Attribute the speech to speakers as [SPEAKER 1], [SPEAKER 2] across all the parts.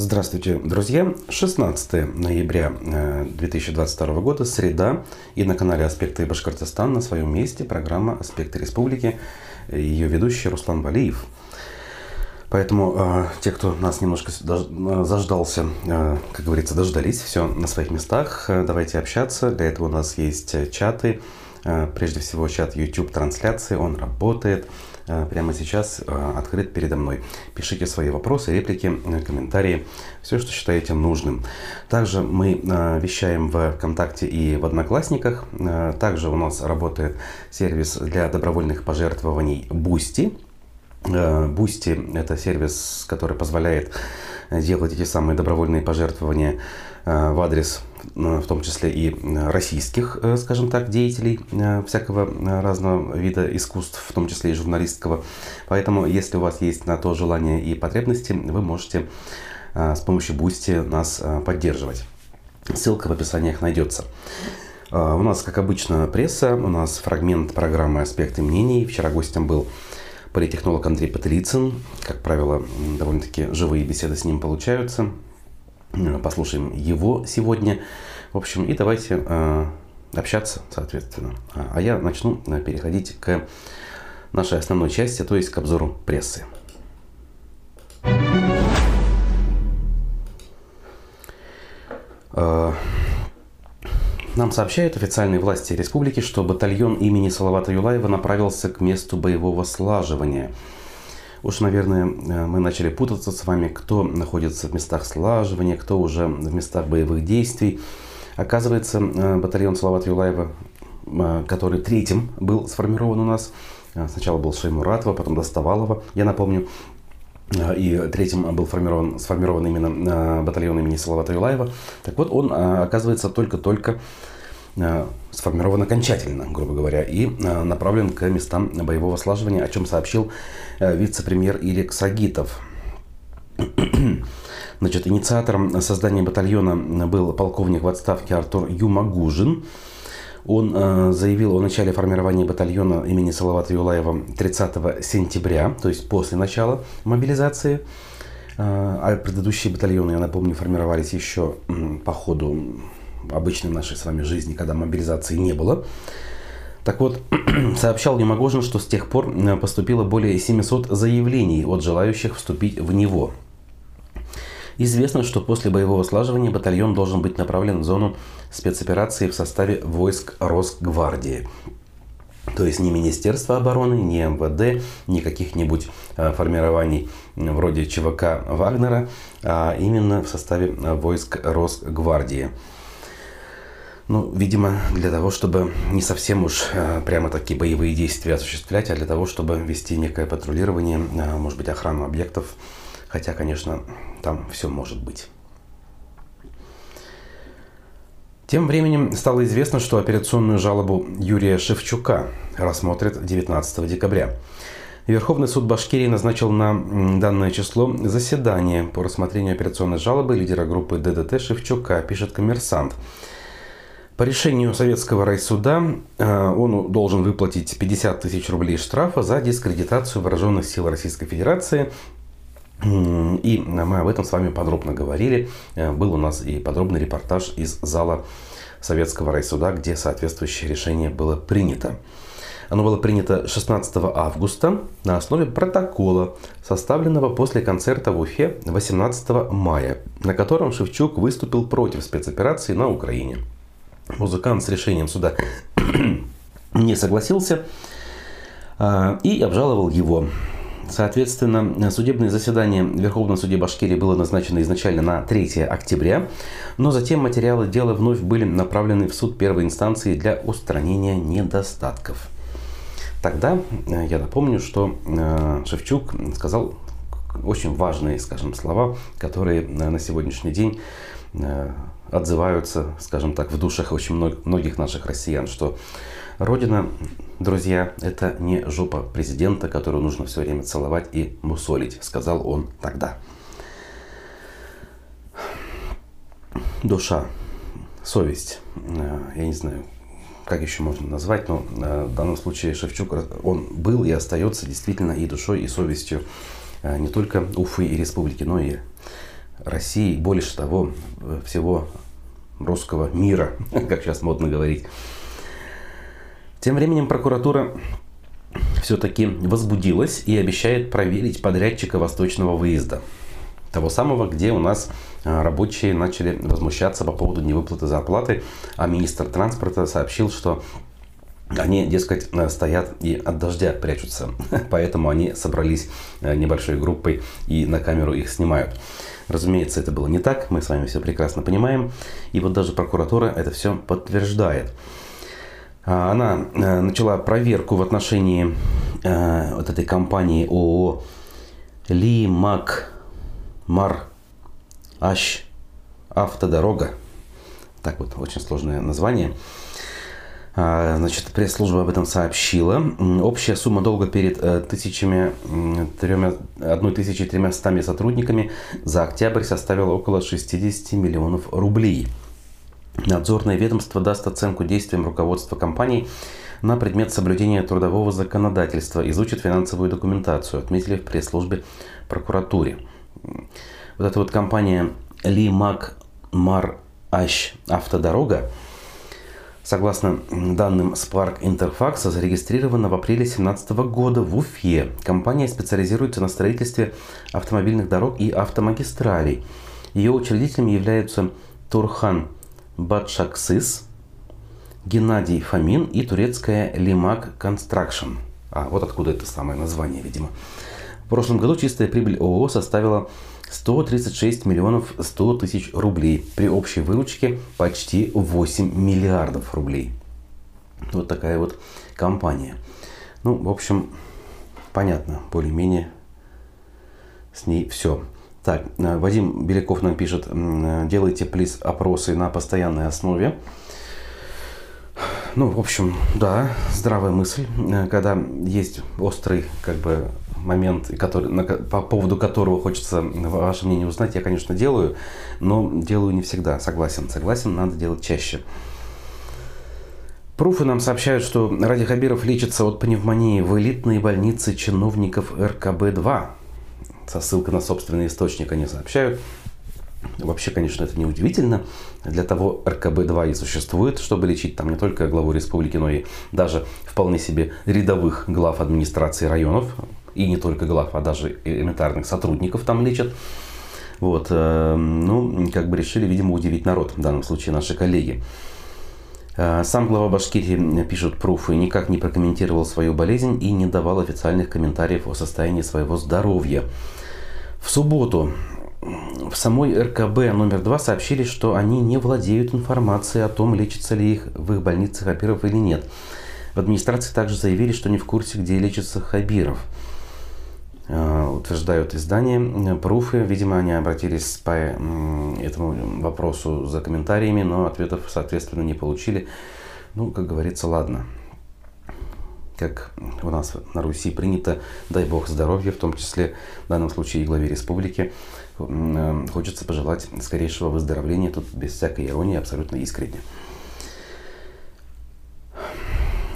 [SPEAKER 1] Здравствуйте, друзья! 16 ноября 2022 э, года, среда, и на канале «Аспекты Башкортостана» на своем месте программа «Аспекты Республики», ее ведущий Руслан Валиев. Поэтому э, те, кто нас немножко э, заждался, э, как говорится, дождались, все на своих местах, э, давайте общаться. Для этого у нас есть чаты, э, прежде всего чат YouTube трансляции, он работает. Э, прямо сейчас э, открыт передо мной. Пишите свои вопросы, реплики, э, комментарии, все, что считаете нужным. Также мы вещаем в ВКонтакте и в Одноклассниках. Также у нас работает сервис для добровольных пожертвований Boosty. Boosty – это сервис, который позволяет делать эти самые добровольные пожертвования в адрес в том числе и российских, э, скажем так, деятелей э, всякого э, разного вида искусств, в том числе и журналистского. Поэтому, если у вас есть на то желание и потребности, вы можете с помощью Boosty нас поддерживать. Ссылка в описаниях найдется. У нас, как обычно, пресса, у нас фрагмент программы «Аспекты мнений». Вчера гостем был политтехнолог Андрей Патрицын. Как правило, довольно-таки живые беседы с ним получаются. Э, послушаем его сегодня. В общем, и давайте э, общаться, соответственно. А, а я начну э, переходить к нашей основной части, то есть к обзору прессы. Нам сообщают официальные власти республики, что батальон имени Салавата Юлаева направился к месту боевого слаживания – Уж, наверное, э, мы начали путаться с вами, кто находится в местах слаживания, кто уже в местах боевых действий. Оказывается, э, батальон Салават Юлаева, э, который третьим был сформирован у нас, сначала был Шеймуратова, потом Доставалова, я напомню, и третьим был формирован, сформирован именно батальон имени Салавата Юлаева. Так вот, он, оказывается, только-только сформирован окончательно, грубо говоря, и э, направлен к местам боевого слаживания, о чем сообщил э, вице-премьер Ирик Сагитов. Значит, инициатором создания батальона был полковник в отставке Артур Юмагужин. Он заявил о начале формирования батальона имени Салавата Юлаева 30 сентября, то есть после начала мобилизации. А предыдущие батальоны, я напомню, формировались еще по ходу обычной нашей с вами жизни, когда мобилизации не было. Так вот, сообщал Немогожин, что с тех пор э, поступило более 700 заявлений от желающих вступить в него. Известно, что после боевого слаживания батальон должен быть направлен в зону спецоперации в составе войск Росгвардии. То есть ни Министерство обороны, ни МВД, ни каких-нибудь э, формирований вроде ЧВК Вагнера, а именно в составе э, войск Росгвардии. Ну, видимо, для того, чтобы не совсем уж э, прямо такие боевые действия осуществлять, а для того, чтобы вести некое патрулирование, э, может быть, охрану объектов. Хотя, конечно, там все может быть. Тем временем стало известно, что операционную жалобу Юрия Шевчука рассмотрят 19 декабря. Верховный суд Башкирии назначил на данное число заседание по рассмотрению операционной жалобы лидера группы ДДТ Шевчука, пишет коммерсант. По решению Советского райсуда э, он должен выплатить 50 тысяч рублей штрафа за дискредитацию вооруженных сил Российской Федерации. И мы об этом с вами подробно говорили. Э, был у нас и подробный репортаж из зала Советского райсуда, где соответствующее решение было принято. Оно было принято 16 августа на основе протокола, составленного после концерта в Уфе 18 мая, на котором Шевчук выступил против спецоперации на Украине. Музыкант с решением суда не согласился а, и обжаловал его. Соответственно, судебное заседание в Верховном суде Башкирии было назначено изначально на 3 октября, но затем материалы дела вновь были направлены в суд первой инстанции для устранения недостатков. Тогда э, я напомню, что э, Шевчук сказал очень важные, скажем, слова, которые э, на сегодняшний день отзываются, скажем так, в душах очень многих наших россиян, что Родина, друзья, это не жопа президента, которую нужно все время целовать и мусолить, сказал он тогда. Душа, совесть, э, я не знаю, как еще можно назвать, но э, в данном случае Шевчук, он был и остается действительно и душой, и совестью э, не только Уфы и республики, но и России, больше того, всего русского мира, как сейчас модно говорить. Тем временем прокуратура все-таки возбудилась и обещает проверить подрядчика восточного выезда. Того самого, где у нас а, рабочие начали возмущаться по поводу невыплаты зарплаты, а министр транспорта сообщил, что они, дескать, стоят и от дождя прячутся. Поэтому они собрались э, небольшой группой и на камеру их снимают. Разумеется, это было не так, мы с вами все прекрасно понимаем. И вот даже прокуратура это все подтверждает. А, она э, начала проверку в отношении э, вот этой компании ООО Ли Мак Мар Аш Автодорога. Так вот, очень сложное название. А, значит, пресс-служба об этом сообщила. Общая сумма долга перед э, тысячами, тремя, 1300 сотрудниками за октябрь составила около 60 миллионов рублей. Надзорное ведомство даст оценку действиям руководства компании на предмет соблюдения трудового законодательства, изучит финансовую документацию, отметили в пресс-службе прокуратуре. Вот эта вот компания Ли Мак Мар Аш Автодорога Согласно данным Spark Interfax, зарегистрирована в апреле 2017 года в Уфе. Компания специализируется на строительстве автомобильных дорог и автомагистралей. Ее учредителями являются Турхан Батшаксис, Геннадий Фомин и турецкая Лимак Construction. А, вот откуда это самое название, видимо. В прошлом году чистая прибыль ООО составила 136 миллионов 100 тысяч рублей при общей выручке почти 8 миллиардов рублей. Вот такая вот компания. Ну, в общем, понятно, более-менее с ней все. Так, э, Вадим Беляков нам пишет, делайте, плиз, опросы на постоянной основе. Ну, в общем, да, здравая мысль, э, когда есть острый, как бы, момент, который, на, по поводу которого хочется ваше мнение узнать, я, конечно, делаю, но делаю не всегда. Согласен, согласен, надо делать чаще. Пруфы нам сообщают, что Ради Хабиров лечится от пневмонии в элитной больнице чиновников РКБ-2. Со ссылкой на собственный источник они сообщают. Вообще, конечно, это не удивительно. Для того РКБ-2 и существует, чтобы лечить там не только главу республики, но и даже вполне себе рядовых глав администрации районов, и не только глав, а даже элементарных сотрудников там лечат. Вот, э, ну, как бы решили, видимо, удивить народ, в данном случае наши коллеги. Э, сам глава Башкирии, пишут пруфы, никак не прокомментировал свою болезнь и не давал официальных комментариев о состоянии своего здоровья. В субботу в самой РКБ номер два сообщили, что они не владеют информацией о том, лечится ли их в их больнице Хабиров или нет. В администрации также заявили, что не в курсе, где лечится Хабиров. Э, утверждают издание. Пруфы, видимо, они обратились по этому вопросу за комментариями, но ответов, соответственно, не получили. Ну, как говорится, ладно. Как у нас на Руси принято, дай бог здоровья, в том числе в данном случае и главе республики. Э, хочется пожелать скорейшего выздоровления, тут без всякой иронии, абсолютно искренне.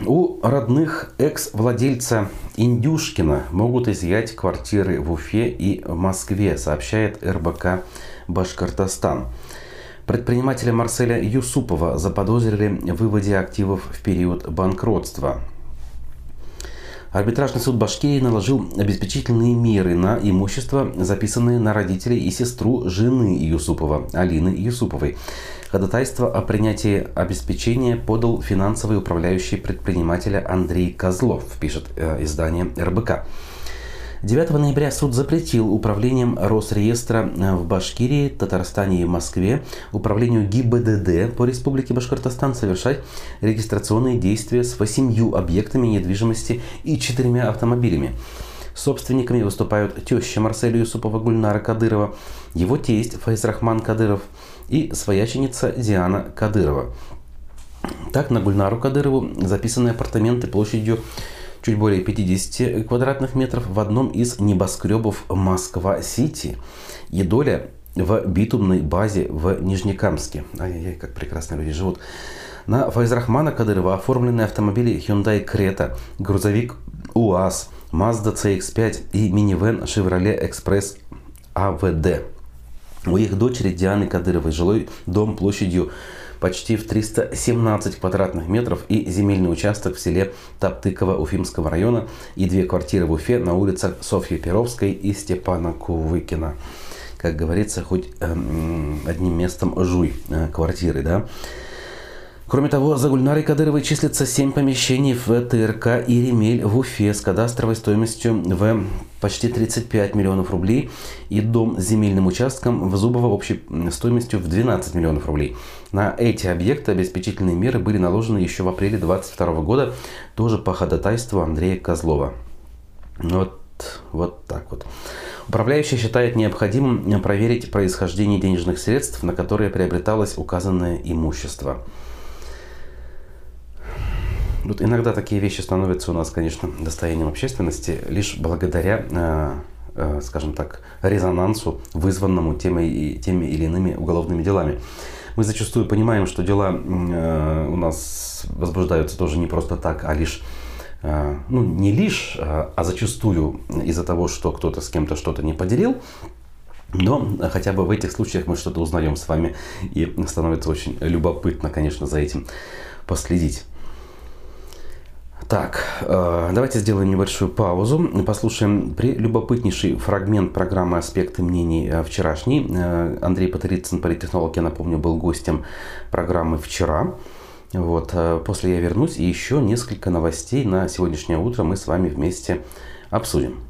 [SPEAKER 1] У родных экс-владельца Индюшкина могут изъять квартиры в Уфе и в Москве, сообщает РБК Башкортостан. Предпринимателя Марселя Юсупова заподозрили в выводе активов в период банкротства. Арбитражный суд Башкирии наложил обеспечительные меры на имущество, записанные на родителей и сестру жены Юсупова, Алины Юсуповой. Ходатайство о принятии обеспечения подал финансовый управляющий предпринимателя Андрей Козлов, пишет э, издание РБК. 9 ноября суд запретил управлением Росреестра э, в Башкирии, Татарстане и Москве управлению ГИБДД по Республике Башкортостан совершать регистрационные действия с восемью объектами недвижимости и четырьмя автомобилями. Собственниками выступают теща Марселя Юсупова Гульнара Кадырова, его тесть Файзрахман Кадыров – и свояченица Диана Кадырова. Так, на Гульнару Кадырову записаны апартаменты площадью чуть более 50 квадратных метров в одном из небоскребов Москва-Сити и доля в битумной базе в Нижнекамске. Ай-яй-яй, как прекрасно люди живут. На Файзрахмана Кадырова оформлены автомобили Hyundai Creta, грузовик УАЗ, Mazda CX-5 и минивэн Chevrolet Express AVD. У их дочери Дианы Кадыровой жилой дом площадью почти в 317 квадратных метров и земельный участок в селе Топтыково Уфимского района и две квартиры в Уфе на улицах Софьи Перовской и Степана Кувыкина. Как говорится, хоть э, одним местом жуй э, квартиры, да. Кроме того, за Гульнарой Кадыровой числится 7 помещений в ТРК и Ремель в Уфе с кадастровой стоимостью в почти 35 миллионов рублей и дом с земельным участком в Зубово общей стоимостью в 12 миллионов рублей. На эти объекты обеспечительные меры были наложены еще в апреле 2022 года, тоже по ходатайству Андрея Козлова. Вот, вот так вот. Управляющий считает необходимым проверить происхождение денежных средств, на которые приобреталось указанное имущество. Вот иногда такие вещи становятся у нас, конечно, достоянием общественности лишь благодаря, э, э, скажем так, резонансу, вызванному теми, теми или иными уголовными делами. Мы зачастую понимаем, что дела э, у нас возбуждаются тоже не просто так, а лишь ну, не лишь, а зачастую из-за того, что кто-то с кем-то что-то не поделил, но хотя бы в этих случаях мы что-то узнаем с вами, и становится очень любопытно, конечно, за этим последить. Так, э, давайте сделаем небольшую паузу, послушаем прелюбопытнейший фрагмент программы «Аспекты мнений» э, вчерашний. Э, Андрей Патрицын, политтехнолог, я напомню, был гостем программы вчера. Вот, после я вернусь, и еще несколько новостей на сегодняшнее утро мы с вами вместе обсудим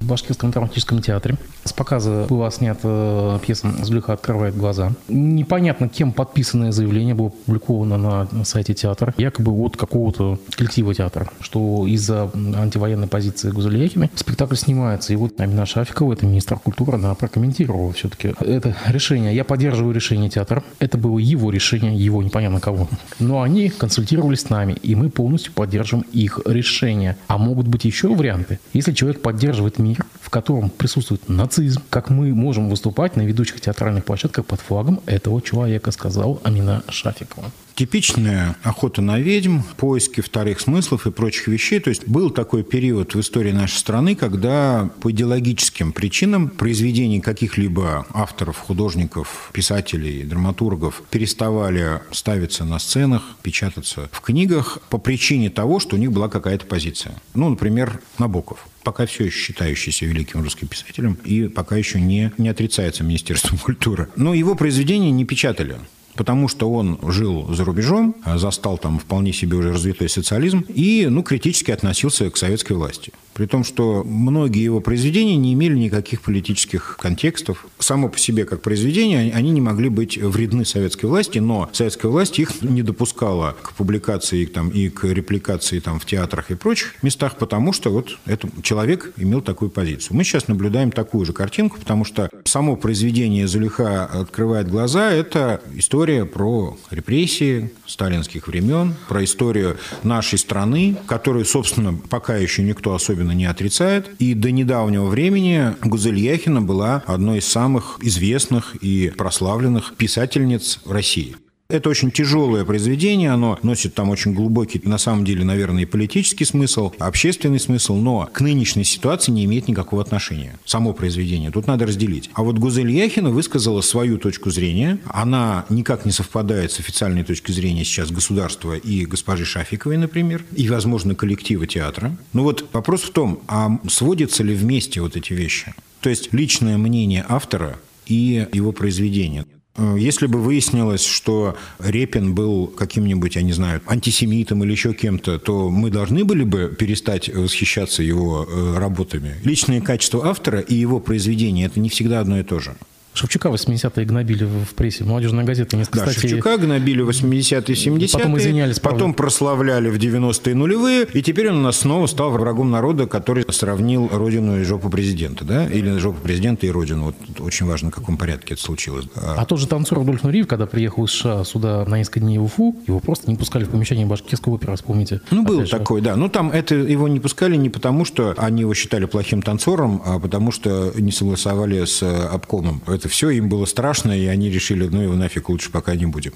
[SPEAKER 2] в Башкирском драматическом театре. С показа была снята пьеса «Зулиха открывает глаза». Непонятно, кем подписанное заявление было опубликовано на сайте театра. Якобы от какого-то коллектива театра, что из-за антивоенной позиции Гузельяхина спектакль снимается. И вот Амина Шафикова, это министр культуры, она прокомментировала все-таки это решение. Я поддерживаю решение театра. Это было его решение, его непонятно кого. Но они консультировались с нами, и мы полностью поддерживаем их решение. А могут быть еще варианты. Если человек поддерживает мир, в котором присутствует нацизм, как мы можем выступать на ведущих театральных площадках под флагом этого человека, сказал Амина Шафикова
[SPEAKER 3] типичная охота на ведьм, поиски вторых смыслов и прочих вещей. То есть был такой период в истории нашей страны, когда по идеологическим причинам произведения каких-либо авторов, художников, писателей, драматургов переставали ставиться на сценах, печататься в книгах по причине того, что у них была какая-то позиция. Ну, например, Набоков пока все еще считающийся великим русским писателем и пока еще не, не отрицается Министерством культуры. Но его произведения не печатали потому что он жил за рубежом, застал там вполне себе уже развитой социализм и ну, критически относился к советской власти. При том, что многие его произведения не имели никаких политических контекстов. Само по себе, как произведения, они не могли быть вредны советской власти, но советская власть их не допускала к публикации там, и к репликации там, в театрах и прочих местах, потому что вот этот человек имел такую позицию. Мы сейчас наблюдаем такую же картинку, потому что само произведение «Зулиха открывает глаза» – это история про репрессии сталинских времен, про историю нашей страны, которую, собственно, пока еще никто особенно особенно не отрицает. И до недавнего времени Гузель Яхина была одной из самых известных и прославленных писательниц России. Это очень тяжелое произведение, оно носит там очень глубокий, на самом деле, наверное, и политический смысл, общественный смысл, но к нынешней ситуации не имеет никакого отношения. Само произведение. Тут надо разделить. А вот Гузель Яхина высказала свою точку зрения. Она никак не совпадает с официальной точкой зрения сейчас государства и госпожи Шафиковой, например, и, возможно, коллектива театра. Но вот вопрос в том, а сводятся ли вместе вот эти вещи? То есть личное мнение автора и его произведение. Э, если бы выяснилось, что Репин был каким-нибудь, я не знаю, антисемитом или еще кем-то, то мы должны были бы перестать восхищаться его э, работами. Личные качества автора и его произведения – это не всегда одно и то же.
[SPEAKER 2] Шевчука 80-е гнобили в прессе. Молодежная газета не
[SPEAKER 3] Да, кстати, Шевчука гнобили в 80-е, 70-е.
[SPEAKER 2] Потом извинялись.
[SPEAKER 3] Потом прославляли в 90-е нулевые. И теперь он у нас снова стал врагом народа, который сравнил родину и жопу президента. Да? Или жопу президента и родину. Вот очень важно, в каком порядке это случилось.
[SPEAKER 2] А тот же танцор Рудольф Нуриев, когда приехал из США сюда на несколько дней в Уфу, его просто не пускали в помещение башкирского оперы, вспомните.
[SPEAKER 3] Ну, был такой, да. Ну, там это его не пускали не потому, что они его считали плохим танцором, а потому что не согласовали с обкомом. Это все им было страшно, и они решили, ну его нафиг лучше пока не будем.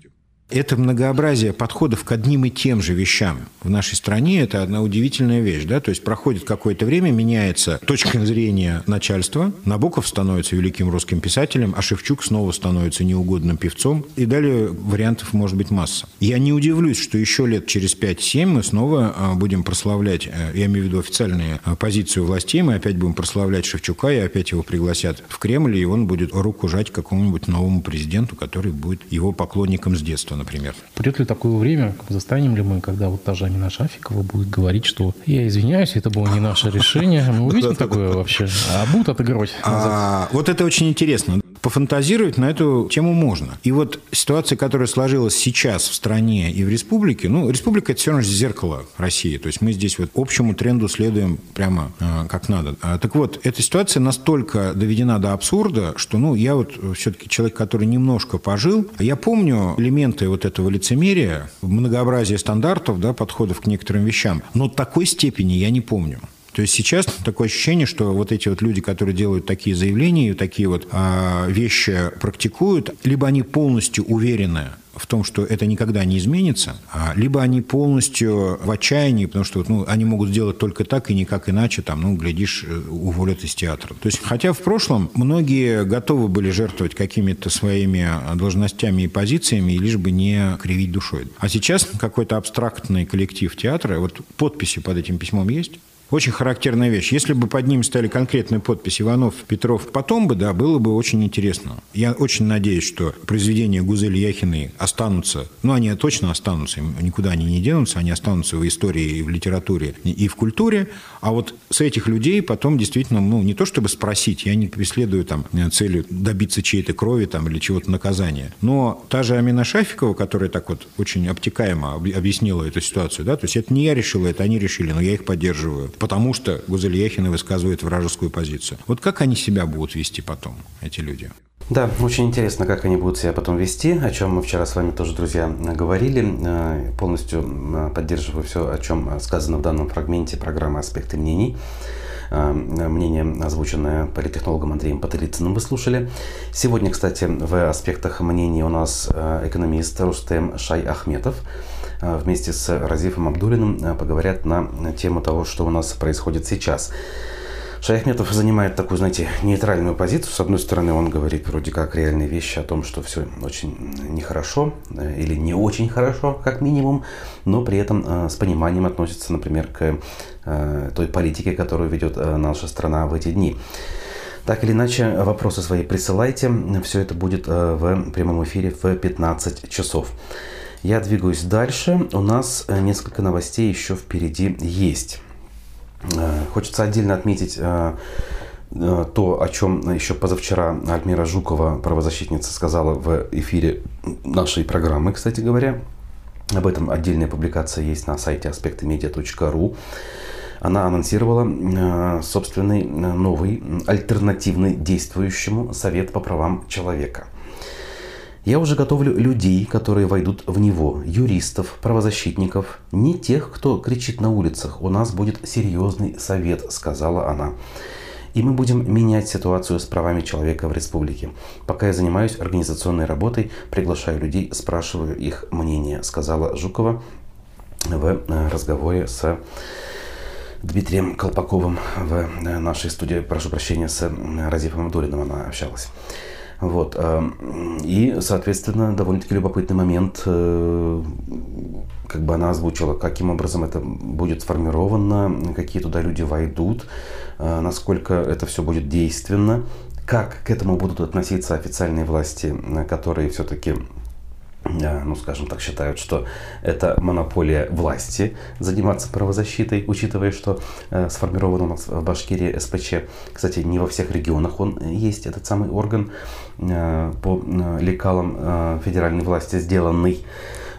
[SPEAKER 3] Это многообразие подходов к одним и тем же вещам в нашей стране – это одна удивительная вещь. Да? То есть проходит какое-то время, меняется точка зрения начальства. Набоков становится великим русским писателем, а Шевчук снова становится неугодным певцом. И далее вариантов может быть масса. Я не удивлюсь, что еще лет через 5-7 мы снова а, будем прославлять, э, я имею в виду официальную а, позицию властей, мы опять будем прославлять Шевчука, и опять его пригласят в Кремль, и он будет руку жать какому-нибудь новому президенту, который будет его поклонником с детства, например.
[SPEAKER 2] Придет ли такое время, застанем ли мы, когда вот та же Амина Шафикова будет говорить, что я извиняюсь, это было не наше решение. Мы увидим такое вообще? А будут отыгрывать?
[SPEAKER 3] А, вот это очень интересно. Пофантазировать на эту тему можно. И вот ситуация, которая сложилась сейчас в стране и в республике, ну, республика – это все равно зеркало России. То есть мы здесь вот общему тренду следуем прямо э, как надо. А, так вот, эта ситуация настолько доведена до абсурда, что, ну, я вот все-таки человек, который немножко пожил, я помню элементы вот этого лицемерия, многообразие стандартов, да, подходов к некоторым вещам, но такой степени я не помню. То есть сейчас такое ощущение, что вот эти вот люди, которые делают такие заявления и такие вот э, вещи практикуют, либо они полностью уверены в том, что это никогда не изменится, а либо они полностью в отчаянии, потому что ну, они могут сделать только так и никак иначе, там, ну, глядишь, э, уволят из театра. То есть, хотя в прошлом многие готовы были жертвовать какими-то своими должностями и позициями, лишь бы не кривить душой. А сейчас какой-то абстрактный коллектив театра, вот подписи под этим письмом есть? Очень характерная вещь. Если бы под ним стали конкретные подписи Иванов, Петров, потом бы, да, было бы очень интересно. Я очень надеюсь, что произведения Гузели Яхиной останутся, ну, они точно останутся, никуда они не денутся, они останутся в истории и в литературе, и в культуре. А вот с этих людей потом действительно, ну, не то чтобы спросить, я не преследую там целью добиться чьей-то крови там или чего-то наказания, но та же Амина Шафикова, которая так вот очень обтекаемо объяснила эту ситуацию, да, то есть это не я решила, это они решили, но я их поддерживаю потому что Гузель Яхина высказывает вражескую позицию. Вот как они себя будут вести потом, эти люди?
[SPEAKER 1] Да, очень интересно, как они будут себя потом вести, о чем мы вчера с вами тоже, друзья, говорили. Э, полностью э, поддерживаю все, о чем сказано в данном фрагменте программы «Аспекты мнений». Э, мнение, озвученное политтехнологом Андреем Патрицыным, вы слушали. Сегодня, кстати, в аспектах мнений у нас экономист Рустем Шай Ахметов – вместе с Разифом Абдулиным э, поговорят на тему того, что у нас происходит сейчас. Шаяхметов занимает такую, знаете, нейтральную позицию. С одной стороны, он говорит вроде как реальные вещи о том, что все очень нехорошо э, или не очень хорошо, как минимум, но при этом с пониманием относится, например, к той политике, которую ведет наша страна в эти дни. Так или иначе, вопросы свои присылайте. Все это будет в прямом эфире в 15 часов. Я двигаюсь дальше. У нас э, несколько новостей еще впереди есть. Э, хочется отдельно отметить э, то, о чем еще позавчера Альмира Жукова, правозащитница, сказала в эфире нашей программы, кстати говоря. Об этом отдельная публикация есть на сайте аспектымедиа.ру. Она анонсировала собственный новый, альтернативный действующему Совет по правам человека – я уже готовлю людей, которые войдут в него, юристов, правозащитников, не тех, кто кричит на улицах. У нас будет серьезный совет, сказала она. И мы будем менять ситуацию с правами человека в республике. Пока я занимаюсь организационной работой, приглашаю людей, спрашиваю их мнение, сказала Жукова в э, разговоре с Дмитрием Колпаковым в э, нашей студии, прошу прощения, с э, Разифом Абдулиным она общалась. Вот. Эм, и, соответственно, довольно-таки любопытный момент, э, как бы она озвучила, каким образом это будет сформировано, какие туда люди войдут, э, насколько это все будет действенно, как к этому будут относиться официальные власти, которые все-таки Э, ну, скажем так, считают, что это монополия власти заниматься правозащитой, учитывая, что э, сформирован у нас в Башкирии СПЧ. Кстати, не во всех регионах он есть, этот самый орган э, по э, лекалам э, федеральной власти сделанный.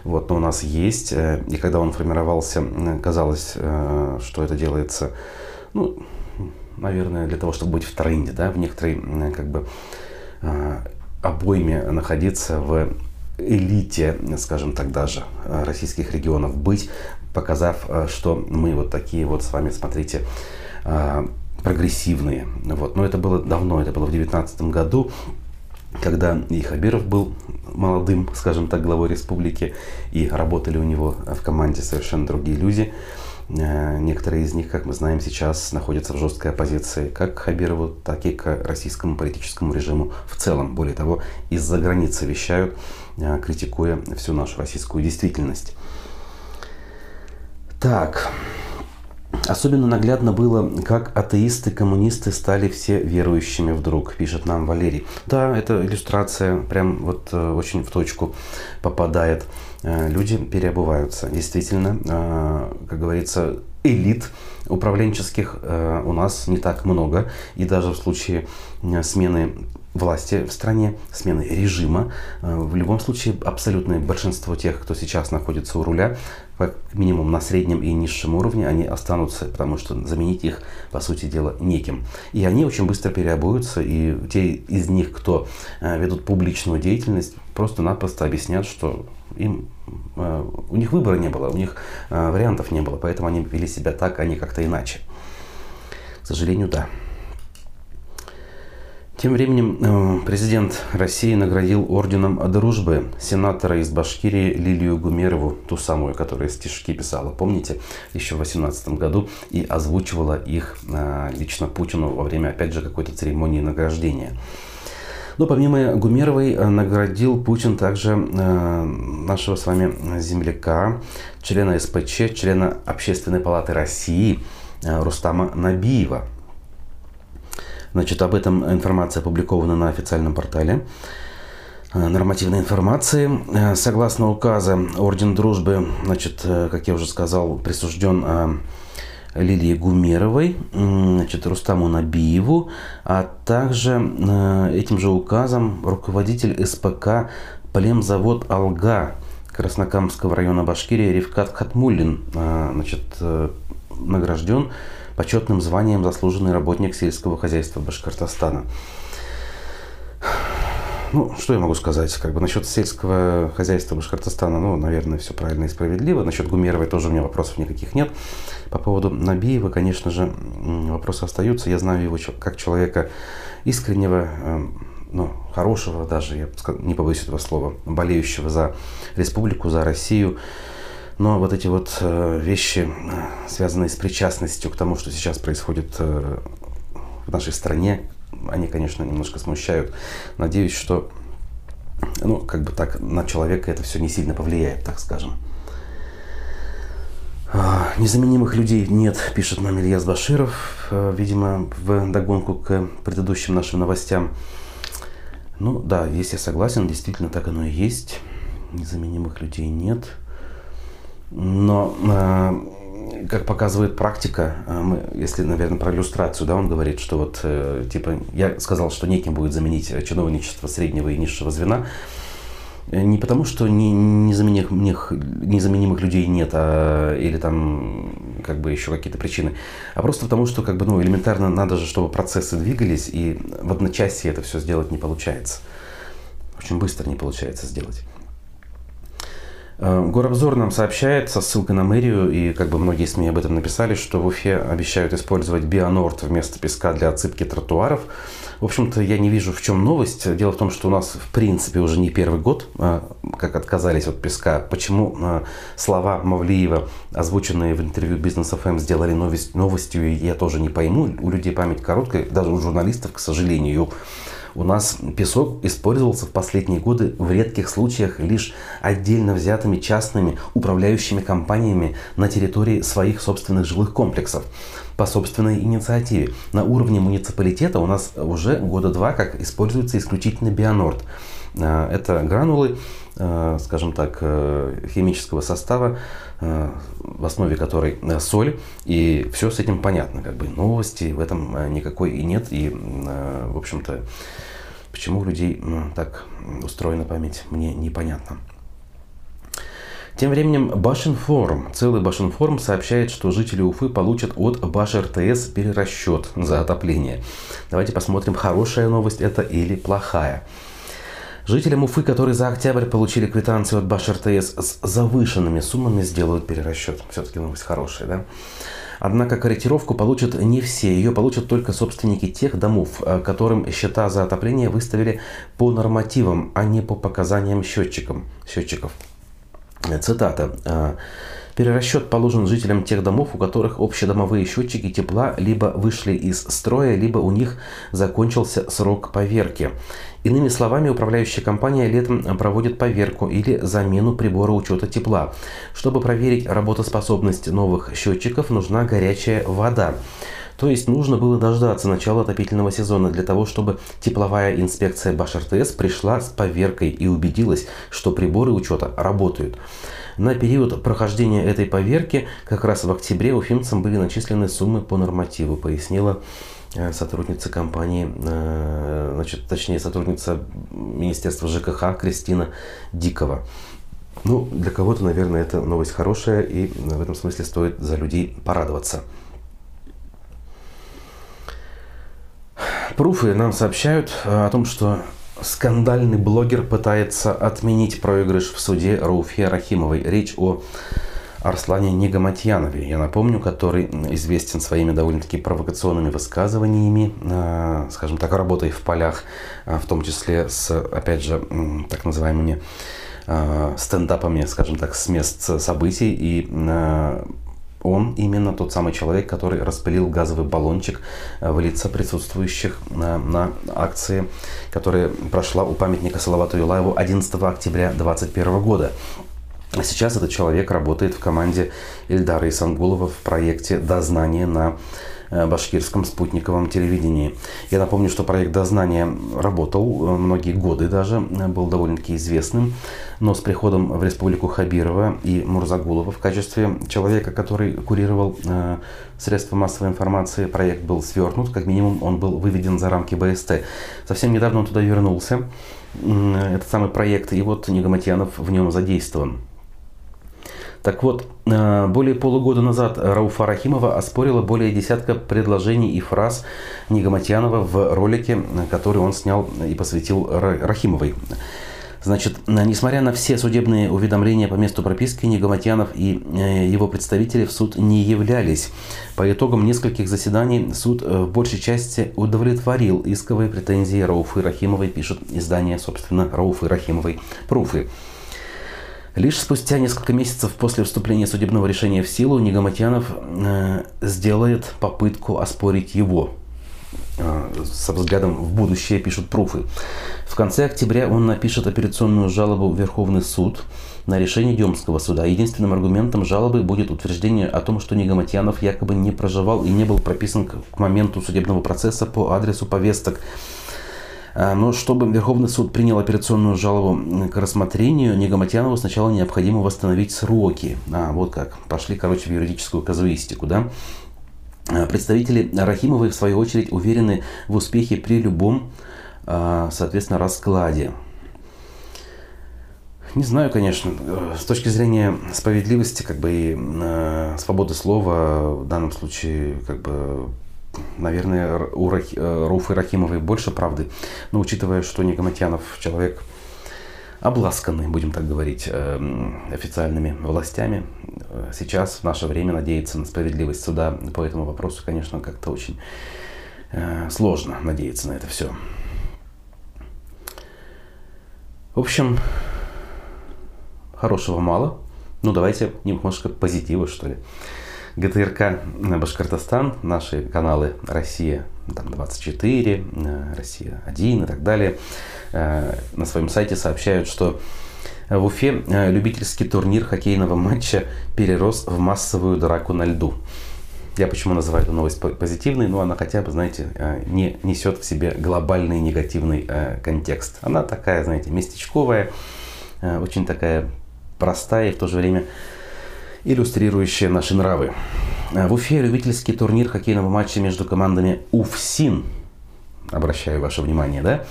[SPEAKER 1] Вот, но у нас есть, э, и когда он формировался, казалось, э, что это делается, ну, наверное, для того, чтобы быть в тренде, да, в некоторой, как бы, э, обойме находиться в элите, скажем так, даже э, российских регионов быть, показав, э, что мы вот такие вот с вами, смотрите, э, прогрессивные. Вот. Но это было давно, это было в 2019 году, когда и Хабиров был молодым, скажем так, главой республики, и работали у него в команде совершенно другие люди. Э, некоторые из них, как мы знаем, сейчас находятся в жесткой оппозиции как к Хабирову, так и к российскому политическому режиму в целом. Более того, из-за границы вещают, э, критикуя всю нашу российскую действительность. Так, Особенно наглядно было, как атеисты, коммунисты стали все верующими вдруг, пишет нам Валерий. Да, эта иллюстрация прям вот э, очень в точку попадает. Э, люди переобуваются. Действительно, э, как говорится, элит управленческих у нас не так много. И даже в случае смены власти в стране, смены режима. В любом случае, абсолютное большинство тех, кто сейчас находится у руля, как минимум на среднем и низшем уровне, они останутся, потому что заменить их, по сути дела, неким. И они очень быстро переобуются, и те из них, кто э, ведут публичную деятельность, просто-напросто объяснят, что им, э, у них выбора не было, у них э, вариантов не было, поэтому они вели себя так, а не как-то иначе. К сожалению, да. Тем временем э, президент России наградил орденом дружбы сенатора из Башкирии Лилию Гумерову, ту самую, которая стишки писала, помните, еще в 2018 году и озвучивала их э, лично Путину во время, опять же, какой-то церемонии награждения. Но помимо Гумеровой э, наградил Путин также нашего с вами земляка, члена СПЧ, члена Общественной палаты России Рустама Набиева – Значит, об этом информация опубликована на официальном портале э, нормативной информации. Э, согласно указа, Орден Дружбы, значит, э, как я уже сказал, присужден Лилии Гумеровой, значит, Рустаму Набиеву, а также этим же указом руководитель СПК Племзавод «Алга» Краснокамского района Башкирии Ревкат Хатмуллин значит, награжден почетным званием заслуженный работник сельского хозяйства Башкортостана. Ну, что я могу сказать? Как бы насчет сельского хозяйства Башкортостана, ну, наверное, все правильно и справедливо. Насчет Гумеровой тоже у меня вопросов никаких нет. По поводу Набиева, конечно же, вопросы остаются. Я знаю его как человека искреннего, эм, ну, хорошего даже, я не побоюсь этого слова, болеющего за республику, за Россию. Но вот эти вот э, вещи, связанные с причастностью к тому, что сейчас происходит э, в нашей стране, они, конечно, немножко смущают. Надеюсь, что ну, как бы так, на человека это все не сильно повлияет, так скажем. А, незаменимых людей нет, пишет нам Ильяс Баширов, э, видимо, в догонку к предыдущим нашим новостям. Ну да, если я согласен, действительно так оно и есть. Незаменимых людей нет. Но, э, как показывает практика, э, мы, если, наверное, про иллюстрацию, да, он говорит, что вот, э, типа, я сказал, что неким будет заменить чиновничество среднего и низшего звена, не потому, что не, незаменимых, незаменимых людей нет, а, или там как бы еще какие-то причины, а просто потому, что как бы, ну, элементарно надо же, чтобы процессы двигались, и в одночасье это все сделать не получается. Очень быстро не получается сделать. Э, Горобзор нам сообщает со ссылкой на мэрию, и как бы многие СМИ об этом написали, что в Уфе обещают использовать Бионорд вместо песка для отсыпки тротуаров. В общем-то, я не вижу, в чем новость. Дело в том, что у нас, в принципе, уже не первый год, э, как отказались от песка. Почему э, слова Мавлиева, озвученные в интервью Бизнес ФМ, эм», сделали новость, новостью, я тоже не пойму. У людей память короткая, даже у журналистов, к сожалению. У нас песок использовался в последние годы в редких случаях лишь отдельно взятыми частными управляющими компаниями на территории своих собственных жилых комплексов по собственной инициативе. На уровне муниципалитета у нас уже года два как используется исключительно бионорд. А, это гранулы, а, скажем так, э, химического состава, а, в основе которой э, соль, и все с этим понятно, как бы новости в этом э, никакой и нет, и, в общем-то, почему у людей так устроена память, мне непонятно. Тем временем Башинформ, целый Башинформ сообщает, что жители Уфы получат от Баш РТС перерасчет за отопление. Давайте посмотрим, хорошая новость это или плохая. Жителям Уфы, которые за октябрь получили квитанцию от Баш РТС с завышенными суммами, сделают перерасчет. Все-таки новость хорошая, да? Однако корректировку получат не все. Ее получат только собственники тех домов, э, которым счета за отопление выставили по нормативам, а не по показаниям счетчиков. Цитата. Перерасчет положен жителям тех домов, у которых общедомовые счетчики тепла либо вышли из строя, либо у них закончился срок поверки. Иными словами, управляющая компания летом проводит поверку или замену прибора учета тепла. Чтобы проверить работоспособность новых счетчиков, нужна горячая вода. То есть нужно было дождаться начала отопительного сезона для того, чтобы тепловая инспекция БашРТС пришла с поверкой и убедилась, что приборы учета работают. На период прохождения этой поверки как раз в октябре уфимцам были начислены суммы по нормативу, пояснила э, сотрудница компании, э, значит, точнее сотрудница Министерства ЖКХ Кристина Дикова. Ну, для кого-то, наверное, это новость хорошая, и в этом смысле стоит за людей порадоваться. Пруфы нам сообщают о том, что скандальный блогер пытается отменить проигрыш в суде Рауфе Рахимовой. Речь о Арслане Негаматьянове, я напомню, который известен своими довольно-таки провокационными высказываниями, э, скажем так, работой в полях, э, в том числе с, опять же, так называемыми э, стендапами, скажем так, с мест событий и он именно тот самый человек, который распылил газовый баллончик э, в лица присутствующих на, на акции, которая прошла у памятника Салавату Юлаеву 11 октября 2021 года. А сейчас этот человек работает в команде Ильдара Исангулова в проекте «Дознание» на Э, башкирском спутниковом телевидении. Я напомню, что проект «Дознание» работал э, многие годы даже, э, был довольно-таки известным, но с приходом в республику Хабирова и Мурзагулова в качестве человека, который курировал средства массовой информации, проект был свернут, как минимум он был выведен за рамки БСТ. Совсем недавно он туда вернулся, этот самый проект, и вот Негаматьянов в нем задействован. Так вот, э, более полугода назад Рауфа Рахимова оспорила более десятка предложений и фраз Нигаматьянова в ролике, который он снял и посвятил Рахимовой. Значит, несмотря на все судебные уведомления по месту прописки, Нигаматьянов и э, его представители в суд не являлись. По итогам нескольких заседаний суд э, в большей части удовлетворил исковые претензии Рауфы Рахимовой, пишет издание, собственно, Рауфы Рахимовой «Пруфы». Лишь спустя несколько месяцев после вступления судебного решения в силу Нигаматьянов э, сделает попытку оспорить его. Э, со взглядом в будущее пишут пруфы. В конце октября он напишет апелляционную жалобу в Верховный суд на решение Демского суда. Единственным аргументом жалобы будет утверждение о том, что Нигаматьянов якобы не проживал и не был прописан к моменту судебного процесса по адресу повесток но чтобы Верховный суд принял операционную жалобу к рассмотрению, Негаматьянову сначала необходимо восстановить сроки. А, вот как. Пошли, короче, в юридическую казуистику, да. А, представители Рахимовой, в свою очередь, уверены в успехе при любом, а, соответственно, раскладе. Не знаю, конечно, э, с точки зрения справедливости, как бы и э, свободы слова в данном случае, как бы наверное, у Рахи, э, Руфы Рахимовой больше правды. Но учитывая, что Негаматьянов человек обласканный, будем так говорить, э, официальными властями, э, сейчас, в наше время, надеяться на справедливость суда по этому вопросу, конечно, как-то очень сложно надеяться на это все. В общем, хорошего мало. Ну, давайте немножко позитива, что ли. ГТРК Башкортостан, наши каналы Россия там 24, э, Россия 1 и так далее, э, на своем сайте сообщают, что в Уфе э, любительский турнир хоккейного матча перерос в массовую драку на льду. Я почему называю эту новость позитивной? Ну, она хотя бы, знаете, не несет в себе глобальный негативный контекст. Она такая, знаете, местечковая, очень такая простая и в то же время иллюстрирующая наши нравы. В Уфе любительский турнир хоккейного матча между командами УФСИН, обращаю ваше внимание, да,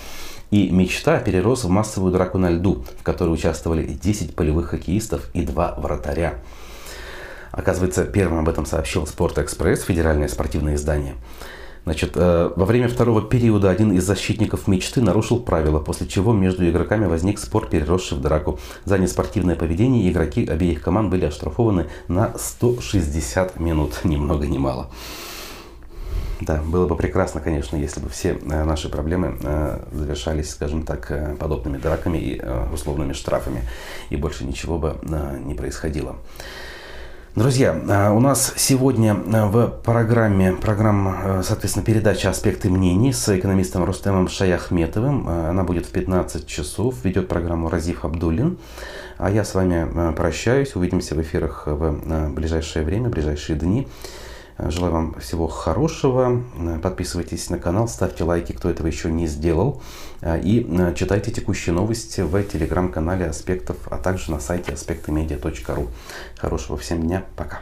[SPEAKER 1] и мечта перерос в массовую драку на льду, в которой участвовали 10 полевых хоккеистов и 2 вратаря. Оказывается, первым об этом сообщил Спорт Экспресс, федеральное спортивное издание. Значит, э, во время второго периода один из защитников мечты нарушил правила, после чего между игроками возник спор, переросший в драку. За неспортивное поведение игроки обеих команд были оштрафованы на 160 минут, ни много ни мало. Да, было бы прекрасно, конечно, если бы все э, наши проблемы э, завершались, скажем так, подобными драками и условными штрафами, и больше ничего бы не происходило. Друзья, а, у нас сегодня а, в программе, программа, а, соответственно, передача «Аспекты мнений» с экономистом Рустемом Шаяхметовым. Она будет в 15 часов. Ведет программу Разив Абдуллин. А я с вами прощаюсь. Увидимся в эфирах в ближайшее время, в ближайшие дни. Желаю вам всего хорошего. Подписывайтесь на канал, ставьте лайки, кто этого еще не сделал. И читайте текущие новости в телеграм-канале Аспектов, а также на сайте аспектымедиа.ру. Хорошего всем дня. Пока.